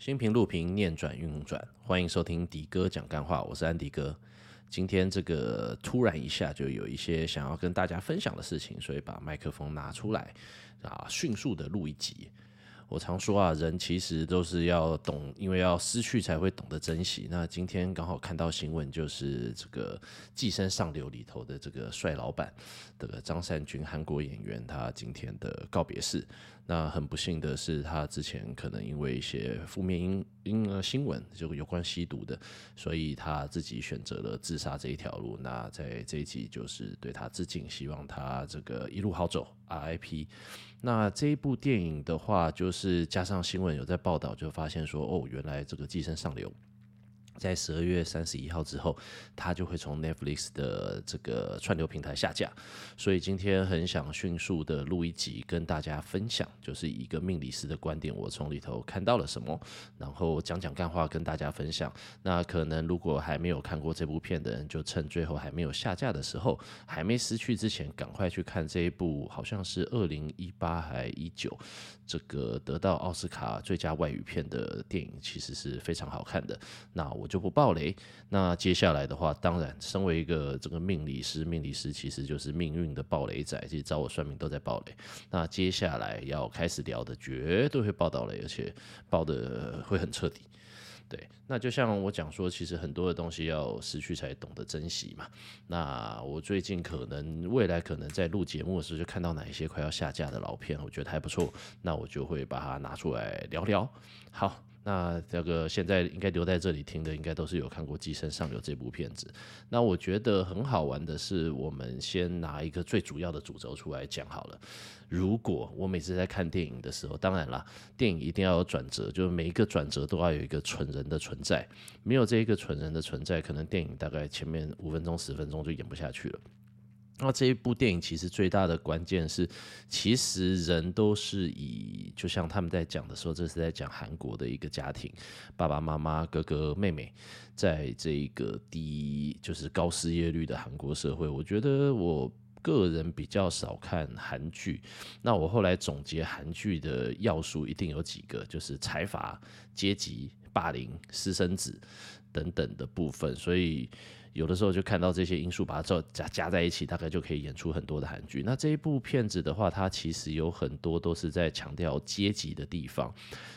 新平路平，念转运转，欢迎收听迪哥讲干话，我是安迪哥。今天这个突然一下就有一些想要跟大家分享的事情，所以把麦克风拿出来啊，迅速的录一集。我常说啊，人其实都是要懂，因为要失去才会懂得珍惜。那今天刚好看到新闻，就是这个《寄生上流》里头的这个帅老板，这个张善均韩国演员，他今天的告别式。那很不幸的是，他之前可能因为一些负面因因呃新闻，就有关吸毒的，所以他自己选择了自杀这一条路。那在这一集就是对他致敬，希望他这个一路好走，RIP。那这一部电影的话，就是加上新闻有在报道，就发现说，哦，原来这个寄生上流。在十二月三十一号之后，它就会从 Netflix 的这个串流平台下架。所以今天很想迅速的录一集，跟大家分享，就是一个命理师的观点，我从里头看到了什么，然后讲讲干话跟大家分享。那可能如果还没有看过这部片的人，就趁最后还没有下架的时候，还没失去之前，赶快去看这一部，好像是二零一八还一九，这个得到奥斯卡最佳外语片的电影，其实是非常好看的。那我。就不爆雷。那接下来的话，当然，身为一个这个命理师，命理师其实就是命运的爆雷仔，其实找我算命都在爆雷。那接下来要开始聊的，绝对会爆到雷，而且爆的会很彻底。对，那就像我讲说，其实很多的东西要失去才懂得珍惜嘛。那我最近可能未来可能在录节目的时候，就看到哪一些快要下架的老片，我觉得还不错，那我就会把它拿出来聊聊。好。那这个现在应该留在这里听的，应该都是有看过《寄生上流》这部片子。那我觉得很好玩的是，我们先拿一个最主要的主轴出来讲好了。如果我每次在看电影的时候，当然啦，电影一定要有转折，就是每一个转折都要有一个蠢人的存在。没有这一个蠢人的存在，可能电影大概前面五分钟、十分钟就演不下去了。那这一部电影其实最大的关键是，其实人都是以，就像他们在讲的时候，这是在讲韩国的一个家庭，爸爸妈妈、哥哥妹妹，在这个低就是高失业率的韩国社会，我觉得我个人比较少看韩剧。那我后来总结韩剧的要素一定有几个，就是财阀、阶级、霸凌、私生子等等的部分，所以。有的时候就看到这些因素，把它加加在一起，大概就可以演出很多的韩剧。那这一部片子的话，它其实有很多都是在强调阶级的地方。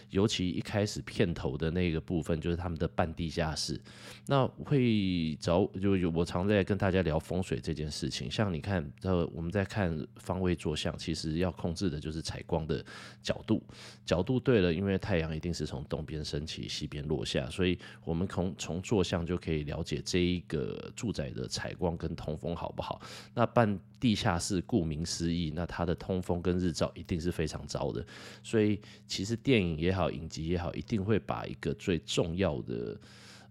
尤其一开始片头的那个部分，就是他们的半地下室。那会找就有我常在跟大家聊风水这件事情。像你看，呃，我们在看方位坐向，其实要控制的就是采光的角度。角度对了，因为太阳一定是从东边升起，西边落下，所以我们从从坐向就可以了解这一个住宅的采光跟通风好不好。那办地下室顾名思义，那它的通风跟日照一定是非常糟的。所以其实电影也好。影集也好，一定会把一个最重要的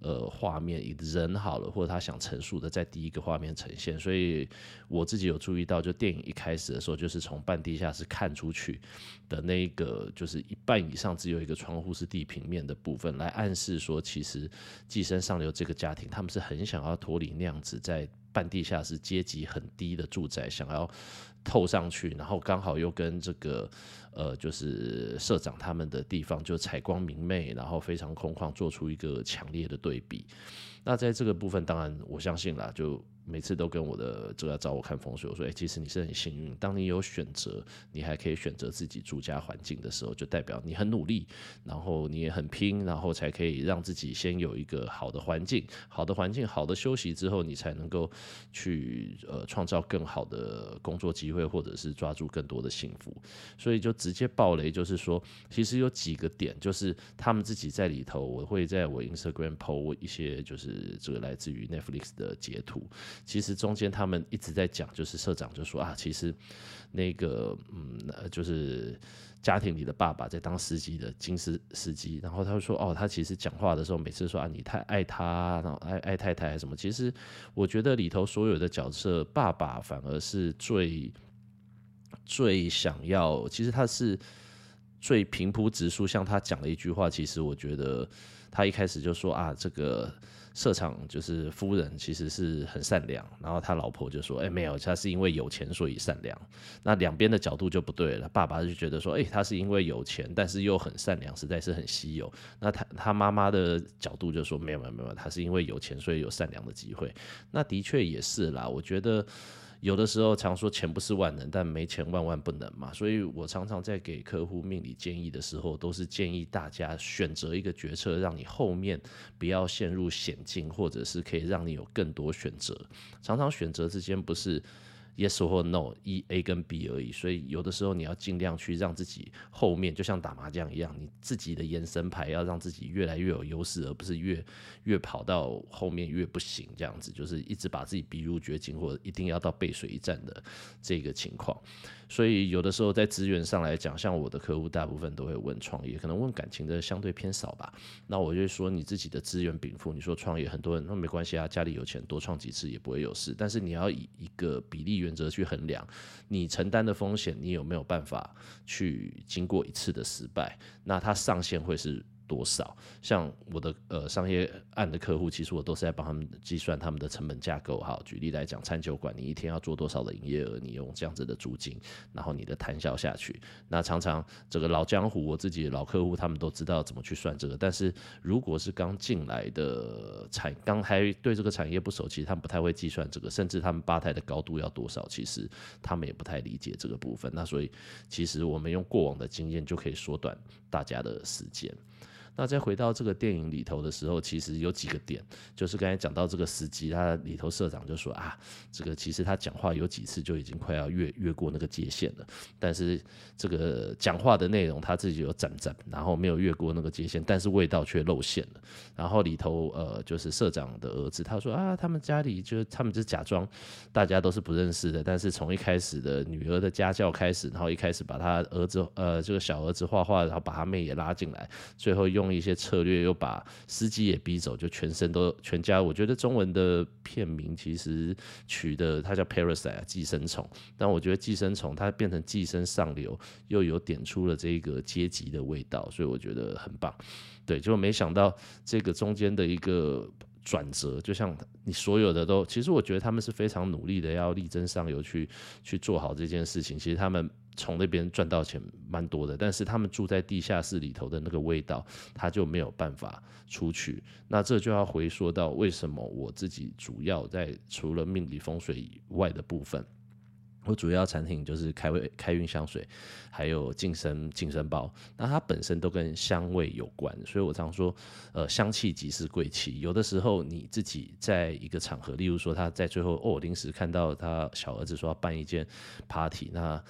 呃画面，以人好了，或者他想陈述的，在第一个画面呈现。所以我自己有注意到，就电影一开始的时候，就是从半地下室看出去的那一个，就是一半以上只有一个窗户是地平面的部分，来暗示说，其实寄生上流这个家庭，他们是很想要脱离那样子在半地下室阶级很低的住宅，想要透上去，然后刚好又跟这个。呃，就是社长他们的地方就采光明媚，然后非常空旷，做出一个强烈的对比。那在这个部分，当然我相信啦，就。每次都跟我的这个找我看风水，我说：哎、其实你是很幸运。当你有选择，你还可以选择自己住家环境的时候，就代表你很努力，然后你也很拼，然后才可以让自己先有一个好的环境，好的环境，好的休息之后，你才能够去呃创造更好的工作机会，或者是抓住更多的幸福。所以就直接爆雷，就是说，其实有几个点，就是他们自己在里头，我会在我 Instagram 抛一些，就是这个来自于 Netflix 的截图。其实中间他们一直在讲，就是社长就说啊，其实那个嗯，就是家庭里的爸爸在当司机的金司司机，然后他就说哦，他其实讲话的时候每次说啊，你太爱他，然后爱爱太太还什么。其实我觉得里头所有的角色，爸爸反而是最最想要，其实他是。最平铺直述，像他讲了一句话，其实我觉得他一开始就说啊，这个。社长就是夫人，其实是很善良。然后他老婆就说：“哎，没有，他是因为有钱所以善良。”那两边的角度就不对了。爸爸就觉得说：“哎，他是因为有钱，但是又很善良，实在是很稀有。”那他他妈妈的角度就说：“没有没有没有，他是因为有钱所以有善良的机会。”那的确也是啦，我觉得。有的时候常说钱不是万能，但没钱万万不能嘛。所以我常常在给客户命理建议的时候，都是建议大家选择一个决策，让你后面不要陷入险境，或者是可以让你有更多选择。常常选择之间不是。Yes 或 No，一 A 跟 B 而已，所以有的时候你要尽量去让自己后面就像打麻将一样，你自己的延伸牌要让自己越来越有优势，而不是越越跑到后面越不行这样子，就是一直把自己逼入绝境，或者一定要到背水一战的这个情况。所以有的时候在资源上来讲，像我的客户大部分都会问创业，可能问感情的相对偏少吧。那我就说你自己的资源禀赋，你说创业，很多人说没关系啊，家里有钱多创几次也不会有事。但是你要以一个比例原则去衡量，你承担的风险，你有没有办法去经过一次的失败？那它上限会是多少？像我的呃商业案的客户，其实我都是在帮他们计算他们的成本架构。哈，举例来讲，餐酒馆你一天要做多少的营业额？你用这样子的租金，然后你的摊销下去，那常常这个老江湖，我自己老客户他们都知道怎么去算这个。但是如果是刚进来的产，刚还对这个产业不熟，其实他们不太会计算这个，甚至他们吧台的高度要多少，其实他们也不太理解这个部分。那所以其实我们用过往的经验就可以缩短大家的时间。那再回到这个电影里头的时候，其实有几个点，就是刚才讲到这个司机，他里头社长就说啊，这个其实他讲话有几次就已经快要越越过那个界限了，但是这个讲话的内容他自己有斩斩，然后没有越过那个界限，但是味道却露馅了。然后里头呃，就是社长的儿子，他说啊，他们家里就他们就假装大家都是不认识的，但是从一开始的女儿的家教开始，然后一开始把他儿子呃这个小儿子画画，然后把他妹也拉进来，最后用。用一些策略，又把司机也逼走，就全身都全家。我觉得中文的片名其实取的它叫 Parasite 寄生虫，但我觉得寄生虫它变成寄生上流，又有点出了这个阶级的味道，所以我觉得很棒。对，就没想到这个中间的一个转折，就像你所有的都，其实我觉得他们是非常努力的，要力争上游去去做好这件事情。其实他们。从那边赚到钱蛮多的，但是他们住在地下室里头的那个味道，他就没有办法出去。那这就要回说到为什么我自己主要在除了命理风水以外的部分，我主要产品就是开胃开运香水，还有净身净身包。那它本身都跟香味有关，所以我常说，呃，香气即是贵气。有的时候你自己在一个场合，例如说他在最后哦临时看到他小儿子说要办一件 party，那。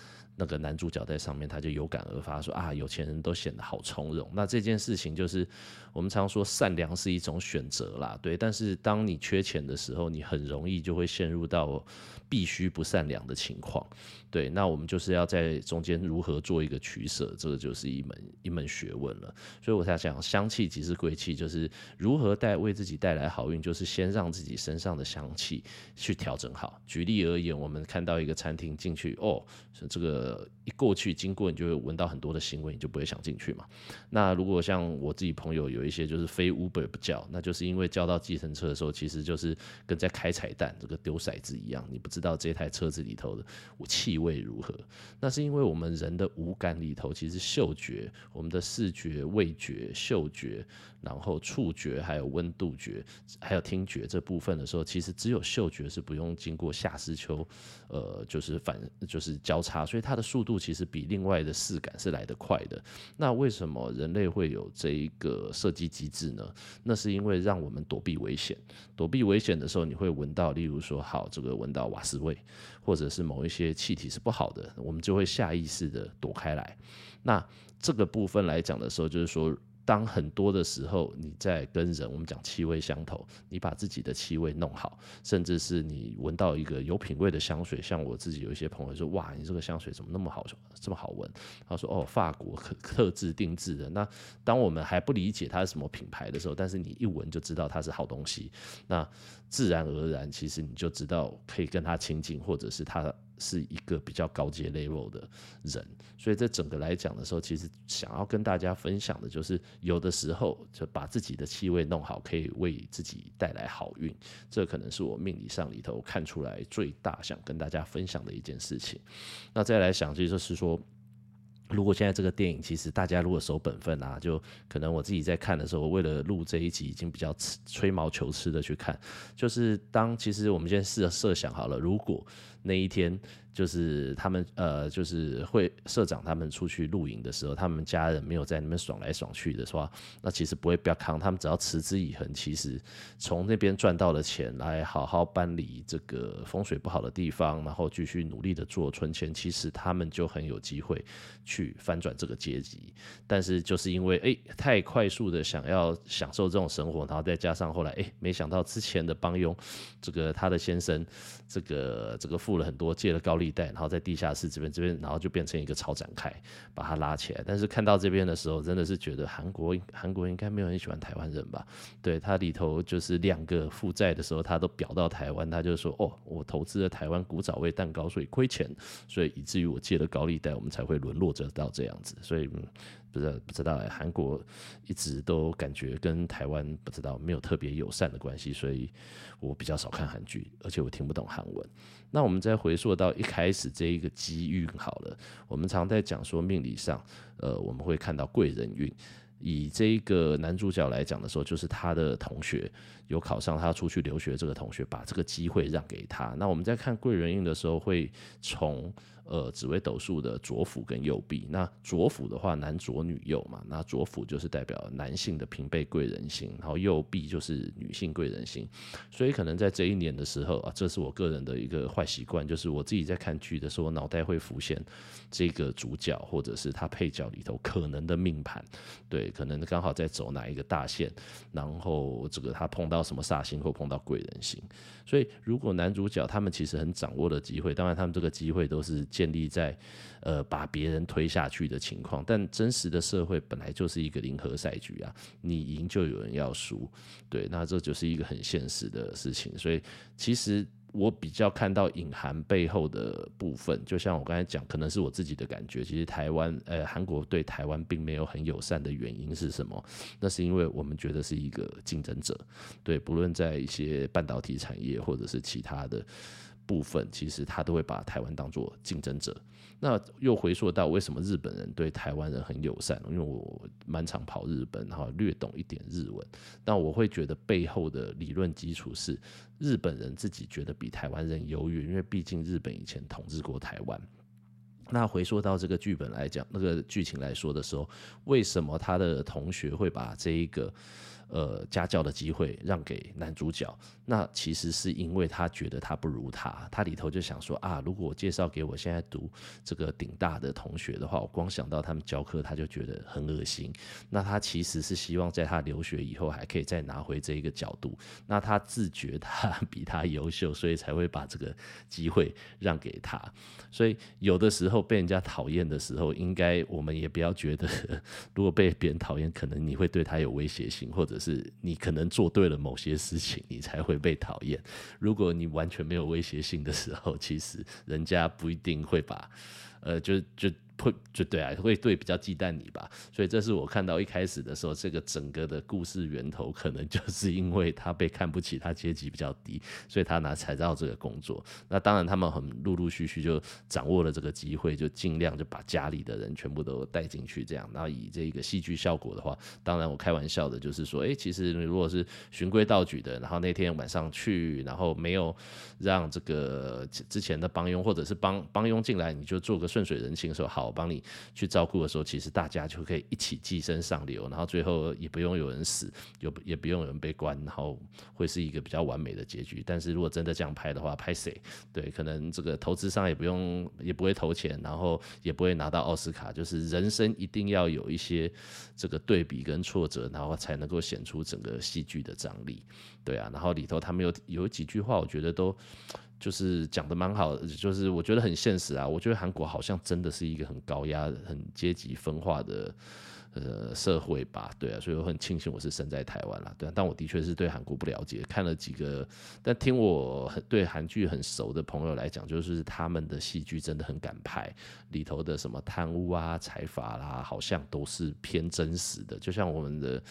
那个男主角在上面，他就有感而发说啊，有钱人都显得好从容。那这件事情就是我们常说善良是一种选择啦，对。但是当你缺钱的时候，你很容易就会陷入到必须不善良的情况，对。那我们就是要在中间如何做一个取舍，这个就是一门一门学问了。所以我才讲香气即是贵气，就是如何带为自己带来好运，就是先让自己身上的香气去调整好。举例而言，我们看到一个餐厅进去，哦，这个。呃，一过去经过，你就会闻到很多的腥味，你就不会想进去嘛。那如果像我自己朋友有一些就是非 Uber 不叫，那就是因为叫到计程车的时候，其实就是跟在开彩蛋这个丢骰子一样，你不知道这台车子里头的气味如何。那是因为我们人的五感里头，其实嗅觉、我们的视觉、味觉、嗅觉，然后触觉，还有温度觉，还有听觉这部分的时候，其实只有嗅觉是不用经过夏思秋，呃，就是反就是交叉，所以它。它的速度其实比另外的视感是来得快的。那为什么人类会有这一个设计机制呢？那是因为让我们躲避危险。躲避危险的时候，你会闻到，例如说，好，这个闻到瓦斯味，或者是某一些气体是不好的，我们就会下意识的躲开来。那这个部分来讲的时候，就是说。当很多的时候，你在跟人，我们讲气味相投，你把自己的气味弄好，甚至是你闻到一个有品味的香水，像我自己有一些朋友说，哇，你这个香水怎么那么好，这么好闻？他说，哦，法国特特制定制的。那当我们还不理解它是什么品牌的时候，但是你一闻就知道它是好东西，那自然而然，其实你就知道可以跟他亲近，或者是他。是一个比较高阶 level 的人，所以这整个来讲的时候，其实想要跟大家分享的就是，有的时候就把自己的气味弄好，可以为自己带来好运。这可能是我命理上里头看出来最大想跟大家分享的一件事情。那再来想，就是说。如果现在这个电影，其实大家如果守本分啊，就可能我自己在看的时候，为了录这一集，已经比较吹毛求疵的去看。就是当其实我们先试着设想好了，如果那一天。就是他们呃，就是会社长他们出去露营的时候，他们家人没有在那边爽来爽去的话，那其实不会比较扛。他们只要持之以恒，其实从那边赚到了钱，来好好搬离这个风水不好的地方，然后继续努力的做存钱，其实他们就很有机会去翻转这个阶级。但是就是因为哎、太快速的想要享受这种生活，然后再加上后来哎、没想到之前的帮佣这个他的先生，这个这个父付了很多，借了高利。贷，然后在地下室这边这边，然后就变成一个超展开，把它拉起来。但是看到这边的时候，真的是觉得韩国韩国应该没有人喜欢台湾人吧？对，他里头就是两个负债的时候，他都表到台湾，他就说：“哦，我投资了台湾古早味蛋糕，所以亏钱，所以以至于我借了高利贷，我们才会沦落着到这样子。”所以。不知道不知道哎，韩国一直都感觉跟台湾不知道没有特别友善的关系，所以我比较少看韩剧，而且我听不懂韩文。那我们再回溯到一开始这一个机遇好了，我们常在讲说命理上，呃，我们会看到贵人运。以这一个男主角来讲的时候，就是他的同学有考上，他出去留学，这个同学把这个机会让给他。那我们在看贵人运的时候，会从。呃，紫微斗数的左辅跟右弼，那左辅的话，男左女右嘛，那左辅就是代表男性的平辈贵人星，然后右弼就是女性贵人星，所以可能在这一年的时候啊，这是我个人的一个坏习惯，就是我自己在看剧的时候，脑袋会浮现这个主角或者是他配角里头可能的命盘，对，可能刚好在走哪一个大线，然后这个他碰到什么煞星或碰到贵人星，所以如果男主角他们其实很掌握的机会，当然他们这个机会都是。建立在，呃，把别人推下去的情况，但真实的社会本来就是一个零和赛局啊，你赢就有人要输，对，那这就是一个很现实的事情。所以，其实我比较看到隐含背后的部分，就像我刚才讲，可能是我自己的感觉。其实台湾，呃，韩国对台湾并没有很友善的原因是什么？那是因为我们觉得是一个竞争者，对，不论在一些半导体产业或者是其他的。部分其实他都会把台湾当做竞争者。那又回溯到为什么日本人对台湾人很友善？因为我蛮常跑日本，然后略懂一点日文。但我会觉得背后的理论基础是日本人自己觉得比台湾人优越，因为毕竟日本以前统治过台湾。那回溯到这个剧本来讲，那个剧情来说的时候，为什么他的同学会把这一个？呃，家教的机会让给男主角，那其实是因为他觉得他不如他，他里头就想说啊，如果我介绍给我现在读这个顶大的同学的话，我光想到他们教课他就觉得很恶心。那他其实是希望在他留学以后还可以再拿回这一个角度。那他自觉他比他优秀，所以才会把这个机会让给他。所以有的时候被人家讨厌的时候，应该我们也不要觉得，如果被别人讨厌，可能你会对他有威胁性，或者。是你可能做对了某些事情，你才会被讨厌。如果你完全没有威胁性的时候，其实人家不一定会把，呃，就就。会就对啊，会对比较忌惮你吧，所以这是我看到一开始的时候，这个整个的故事源头可能就是因为他被看不起，他阶级比较低，所以他拿才到这个工作。那当然他们很陆陆续续就掌握了这个机会，就尽量就把家里的人全部都带进去，这样。然后以这个戏剧效果的话，当然我开玩笑的就是说，哎，其实如果是循规蹈矩的，然后那天晚上去，然后没有让这个之前的帮佣或者是帮帮佣进来，你就做个顺水人情的时候好。帮你去照顾的时候，其实大家就可以一起寄生上流，然后最后也不用有人死，有也不用有人被关，然后会是一个比较完美的结局。但是如果真的这样拍的话，拍谁？对，可能这个投资商也不用，也不会投钱，然后也不会拿到奥斯卡。就是人生一定要有一些这个对比跟挫折，然后才能够显出整个戏剧的张力。对啊，然后里头他们有有几句话，我觉得都。就是讲的蛮好，就是我觉得很现实啊。我觉得韩国好像真的是一个很高压、很阶级分化的呃社会吧，对啊，所以我很庆幸我是生在台湾啦，对啊，但我的确是对韩国不了解，看了几个，但听我很对韩剧很熟的朋友来讲，就是他们的戏剧真的很敢拍，里头的什么贪污啊、财阀啦，好像都是偏真实的，就像我们的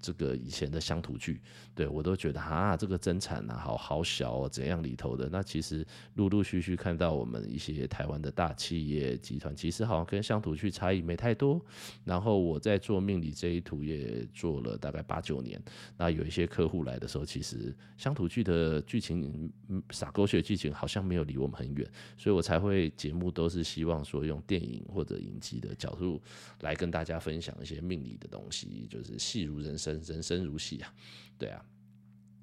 这个以前的乡土剧，对我都觉得啊，这个真产啊，好好小哦，怎样里头的，那其实陆陆续续看到我们一些台湾的大企业集团，其实好像跟乡土剧差异没太多，然后我在做命理这一图也做了大概八九年，那有一些客户来的时候，其实乡土剧的剧情，洒狗血剧情好像没有离我们很远，所以我才会节目都是希望说用电影或者影集的角度来跟大家分享一些命理的东西，就是戏如人生，人生如戏啊，对啊。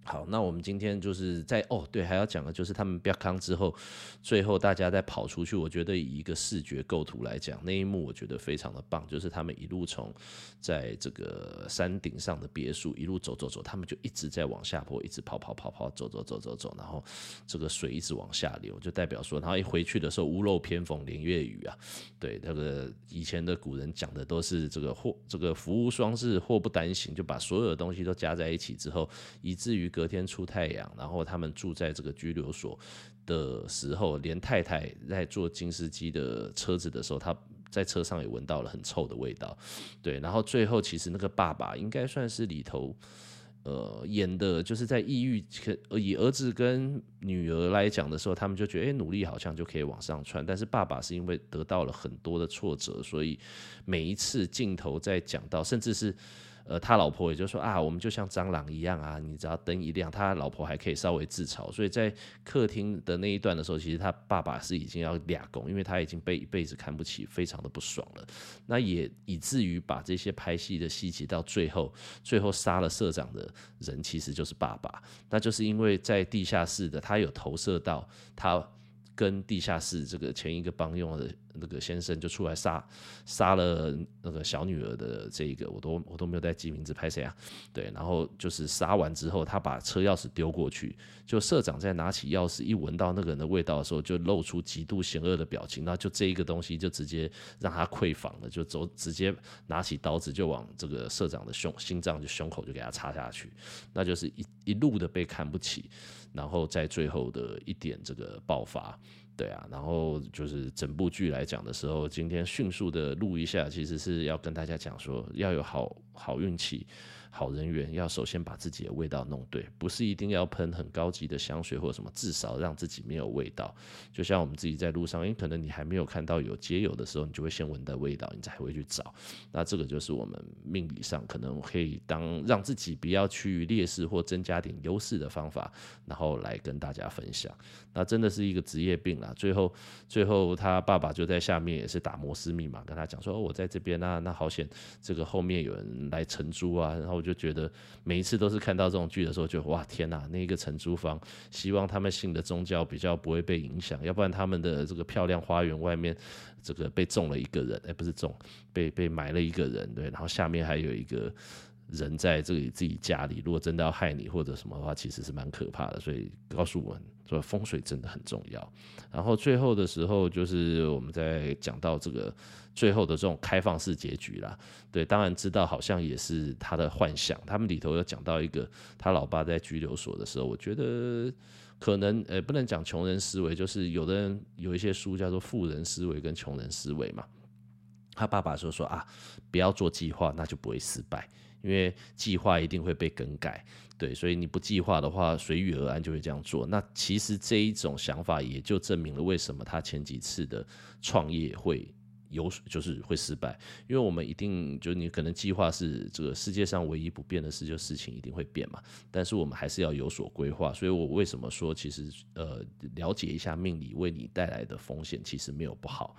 好，那我们今天就是在哦，对，还要讲的就是他们飙康之后，最后大家再跑出去，我觉得以一个视觉构图来讲，那一幕我觉得非常的棒，就是他们一路从在这个山顶上的别墅一路走走走，他们就一直在往下坡，一直跑跑跑跑走走走走走，然后这个水一直往下流，就代表说，然后一回去的时候屋漏偏逢连夜雨啊，对，那个以前的古人讲的都是这个祸，这个福无双至，祸不单行，就把所有的东西都加在一起之后，以至于。隔天出太阳，然后他们住在这个拘留所的时候，连太太在坐金丝鸡的车子的时候，他在车上也闻到了很臭的味道。对，然后最后其实那个爸爸应该算是里头，呃，演的就是在抑郁，以儿子跟女儿来讲的时候，他们就觉得，哎，努力好像就可以往上窜。但是爸爸是因为得到了很多的挫折，所以每一次镜头在讲到，甚至是。呃，他老婆也就说啊，我们就像蟑螂一样啊，你只要灯一亮，他老婆还可以稍微自嘲。所以在客厅的那一段的时候，其实他爸爸是已经要俩拱，因为他已经被一辈子看不起，非常的不爽了。那也以至于把这些拍戏的细节到最后，最后杀了社长的人其实就是爸爸。那就是因为在地下室的，他有投射到他跟地下室这个前一个帮佣的。那个先生就出来杀杀了那个小女儿的这一个，我都我都没有带记名字拍谁啊？对，然后就是杀完之后，他把车钥匙丢过去，就社长在拿起钥匙一闻到那个人的味道的时候，就露出极度险恶的表情，那就这一个东西就直接让他溃房了，就走直接拿起刀子就往这个社长的胸心脏就胸口就给他插下去，那就是一一路的被看不起，然后在最后的一点这个爆发。对啊，然后就是整部剧来讲的时候，今天迅速的录一下，其实是要跟大家讲说，要有好好运气。好人缘要首先把自己的味道弄对，不是一定要喷很高级的香水或者什么，至少让自己没有味道。就像我们自己在路上，因为可能你还没有看到有街友的时候，你就会先闻到味道，你才会去找。那这个就是我们命理上可能可以当让自己不要趋于劣势或增加点优势的方法，然后来跟大家分享。那真的是一个职业病啦。最后，最后他爸爸就在下面也是打摩斯密码跟他讲说：“哦，我在这边啊，那好险，这个后面有人来承租啊。”然后我。就觉得每一次都是看到这种剧的时候，就哇天哪！那个承租方，希望他们信的宗教比较不会被影响，要不然他们的这个漂亮花园外面，这个被种了一个人，哎，不是种，被被埋了一个人，对，然后下面还有一个。人在这里自己家里，如果真的要害你或者什么的话，其实是蛮可怕的。所以告诉我们说，风水真的很重要。然后最后的时候，就是我们在讲到这个最后的这种开放式结局啦。对，当然知道好像也是他的幻想。他们里头有讲到一个他老爸在拘留所的时候，我觉得可能呃不能讲穷人思维，就是有的人有一些书叫做富人思维跟穷人思维嘛。他爸爸说说啊，不要做计划，那就不会失败。因为计划一定会被更改，对，所以你不计划的话，随遇而安就会这样做。那其实这一种想法也就证明了为什么他前几次的创业会有，就是会失败。因为我们一定就你可能计划是这个世界上唯一不变的事，就事情一定会变嘛。但是我们还是要有所规划。所以我为什么说，其实呃，了解一下命理为你带来的风险，其实没有不好，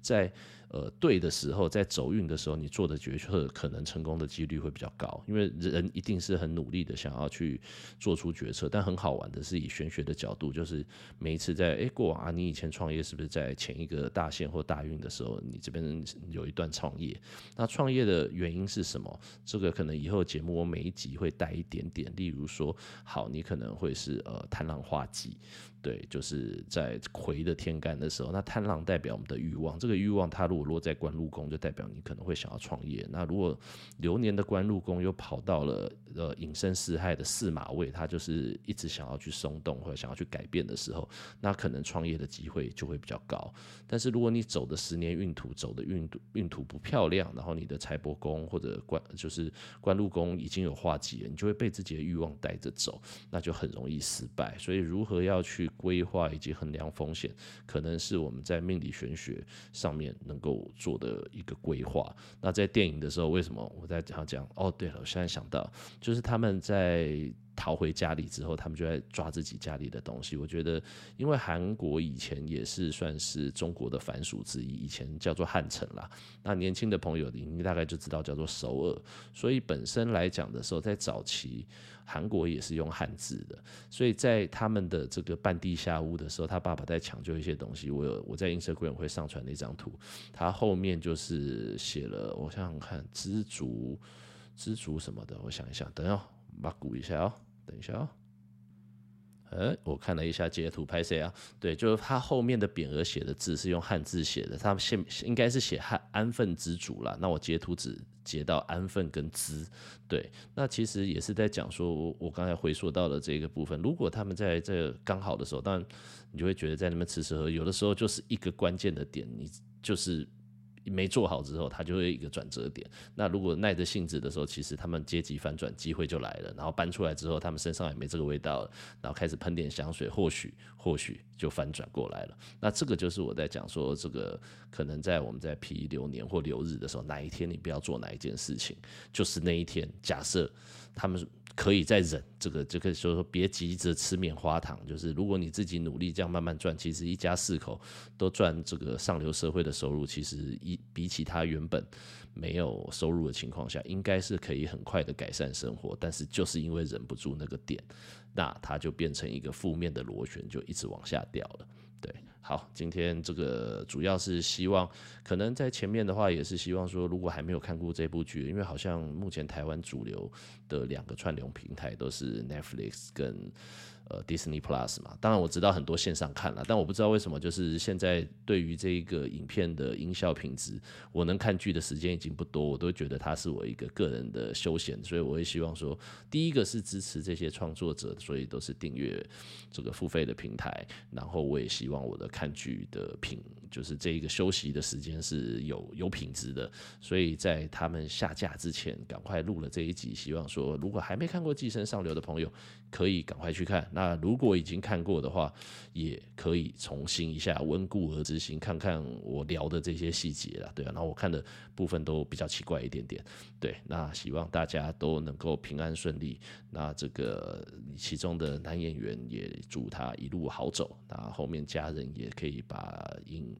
在。呃，对的时候，在走运的时候，你做的决策可能成功的几率会比较高，因为人一定是很努力的想要去做出决策。但很好玩的是，以玄学的角度，就是每一次在诶过往啊，你以前创业是不是在前一个大限或大运的时候，你这边有一段创业？那创业的原因是什么？这个可能以后节目我每一集会带一点点，例如说，好，你可能会是呃贪狼化忌。对，就是在癸的天干的时候，那贪狼代表我们的欲望，这个欲望它如如果落在官禄宫，就代表你可能会想要创业。那如果流年的官禄宫又跑到了呃寅申四害的四马位，他就是一直想要去松动或者想要去改变的时候，那可能创业的机会就会比较高。但是如果你走的十年运途走的运运途不漂亮，然后你的财帛宫或者官就是官禄宫已经有化忌了，你就会被自己的欲望带着走，那就很容易失败。所以如何要去规划以及衡量风险，可能是我们在命理玄学上面能够做的一个规划。那在电影的时候，为什么我在讲讲？哦，对了，我现在想到，就是他们在。逃回家里之后，他们就在抓自己家里的东西。我觉得，因为韩国以前也是算是中国的藩属之一，以前叫做汉城啦。那年轻的朋友，你大概就知道叫做首尔。所以本身来讲的时候，在早期韩国也是用汉字的。所以在他们的这个半地下屋的时候，他爸爸在抢救一些东西。我有我在 Instagram 会上传那张图，他后面就是写了，我想想看，知足知足什么的，我想一想，等下把鼓一下哦。等一下哦，哎，我看了一下截图，拍谁啊？对，就是他后面的匾额写的字是用汉字写的，他现应该是写汉安分之主啦。那我截图只截到安分跟之，对，那其实也是在讲说，我我刚才回溯到的这个部分，如果他们在这刚好的时候，当然你就会觉得在那边吃吃喝，有的时候就是一个关键的点，你就是。没做好之后，他就会一个转折点。那如果耐着性子的时候，其实他们阶级反转机会就来了。然后搬出来之后，他们身上也没这个味道了，然后开始喷点香水，或许或许就反转过来了。那这个就是我在讲说，这个可能在我们在皮流年或流日的时候，哪一天你不要做哪一件事情，就是那一天。假设他们。可以再忍，这个这个就是说，别急着吃棉花糖。就是如果你自己努力这样慢慢赚，其实一家四口都赚这个上流社会的收入，其实一比起他原本没有收入的情况下，应该是可以很快的改善生活。但是就是因为忍不住那个点，那他就变成一个负面的螺旋，就一直往下掉了。对。好，今天这个主要是希望，可能在前面的话也是希望说，如果还没有看过这部剧，因为好像目前台湾主流的两个串流平台都是 Netflix 跟。呃，Disney Plus 嘛，当然我知道很多线上看了，但我不知道为什么，就是现在对于这个影片的音效品质，我能看剧的时间已经不多，我都觉得它是我一个个人的休闲，所以我也希望说，第一个是支持这些创作者，所以都是订阅这个付费的平台，然后我也希望我的看剧的品，就是这一个休息的时间是有有品质的，所以在他们下架之前，赶快录了这一集，希望说如果还没看过《寄生上流》的朋友，可以赶快去看。那如果已经看过的话，也可以重新一下温故而知新，看看我聊的这些细节啦，对啊，然后我看的部分都比较奇怪一点点，对，那希望大家都能够平安顺利。那这个其中的男演员也祝他一路好走，那后面家人也可以把因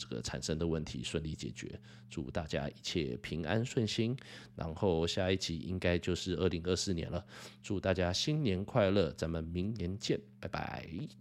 这个产生的问题顺利解决，祝大家一切平安顺心。然后下一集应该就是二零二四年了，祝大家新年快乐，咱们明年见，拜拜。